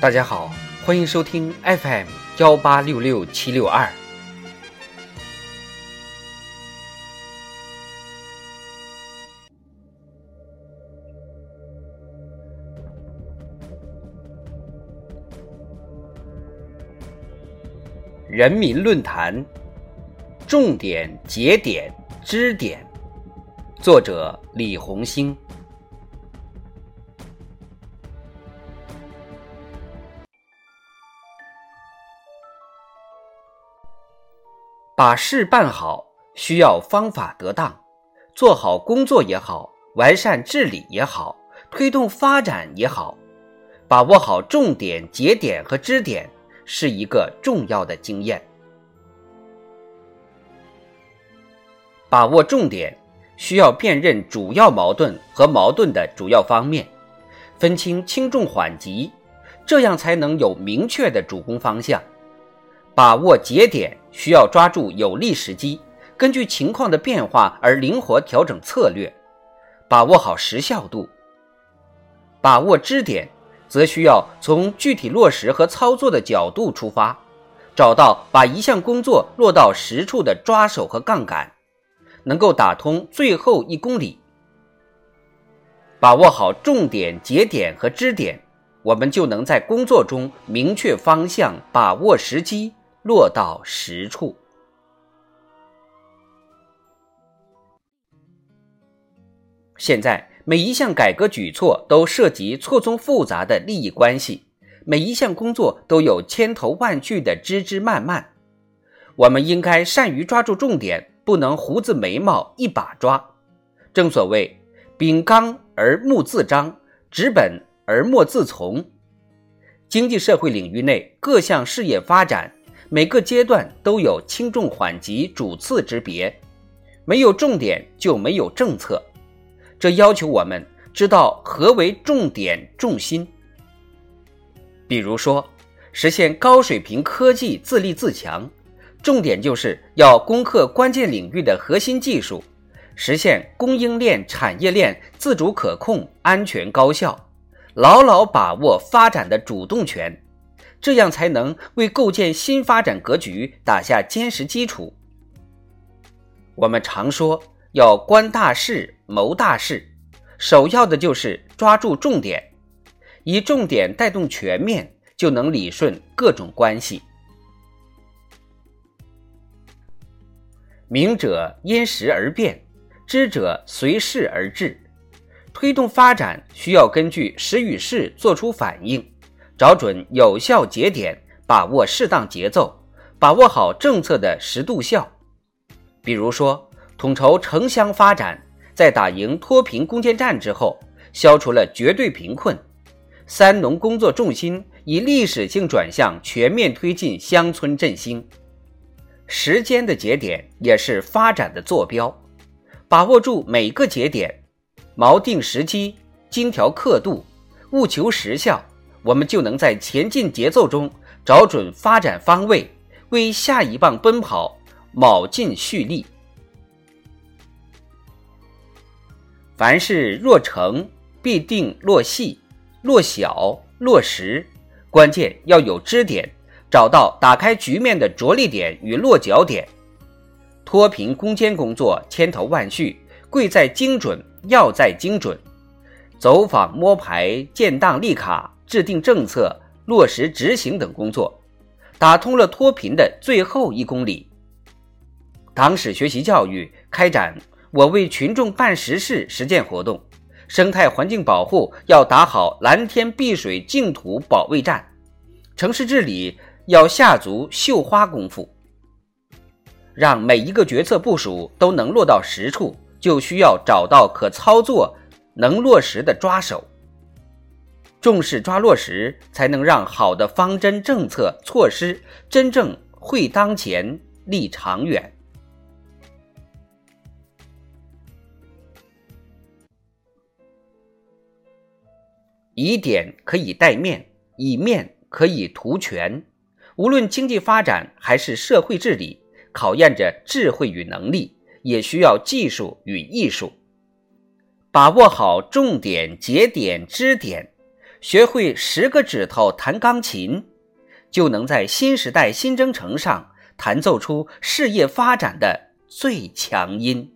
大家好，欢迎收听 FM 幺八六六七六二。人民论坛，重点、节点、支点，作者李红星。把事办好，需要方法得当，做好工作也好，完善治理也好，推动发展也好，把握好重点、节点和支点。是一个重要的经验。把握重点，需要辨认主要矛盾和矛盾的主要方面，分清轻重缓急，这样才能有明确的主攻方向。把握节点，需要抓住有利时机，根据情况的变化而灵活调整策略，把握好时效度。把握支点。则需要从具体落实和操作的角度出发，找到把一项工作落到实处的抓手和杠杆，能够打通最后一公里。把握好重点、节点和支点，我们就能在工作中明确方向，把握时机，落到实处。现在。每一项改革举措都涉及错综复杂的利益关系，每一项工作都有千头万绪的枝枝蔓蔓。我们应该善于抓住重点，不能胡子眉毛一把抓。正所谓“秉纲而目自张，执本而墨自从”。经济社会领域内各项事业发展，每个阶段都有轻重缓急、主次之别，没有重点就没有政策。这要求我们知道何为重点重心。比如说，实现高水平科技自立自强，重点就是要攻克关键领域的核心技术，实现供应链产业链自主可控、安全高效，牢牢把握发展的主动权，这样才能为构建新发展格局打下坚实基础。我们常说。要观大势、谋大事，首要的就是抓住重点，以重点带动全面，就能理顺各种关系。明者因时而变，知者随势而治。推动发展需要根据时与势做出反应，找准有效节点，把握适当节奏，把握好政策的时度效。比如说。统筹城乡发展，在打赢脱贫攻坚战之后，消除了绝对贫困。三农工作重心以历史性转向全面推进乡村振兴。时间的节点也是发展的坐标，把握住每个节点，锚定时机，精调刻度，务求实效，我们就能在前进节奏中找准发展方位，为下一棒奔跑，卯劲蓄力。凡事若成，必定落细、落小、落实。关键要有支点，找到打开局面的着力点与落脚点。脱贫攻坚工作千头万绪，贵在精准，要在精准。走访摸排、建档立卡、制定政策、落实执行等工作，打通了脱贫的最后一公里。党史学习教育开展。我为群众办实事实践活动，生态环境保护要打好蓝天碧水净土保卫战，城市治理要下足绣花功夫。让每一个决策部署都能落到实处，就需要找到可操作、能落实的抓手。重视抓落实，才能让好的方针政策措施真正惠当前、利长远。以点可以带面，以面可以图全。无论经济发展还是社会治理，考验着智慧与能力，也需要技术与艺术。把握好重点、节点、支点，学会十个指头弹钢琴，就能在新时代新征程上弹奏出事业发展的最强音。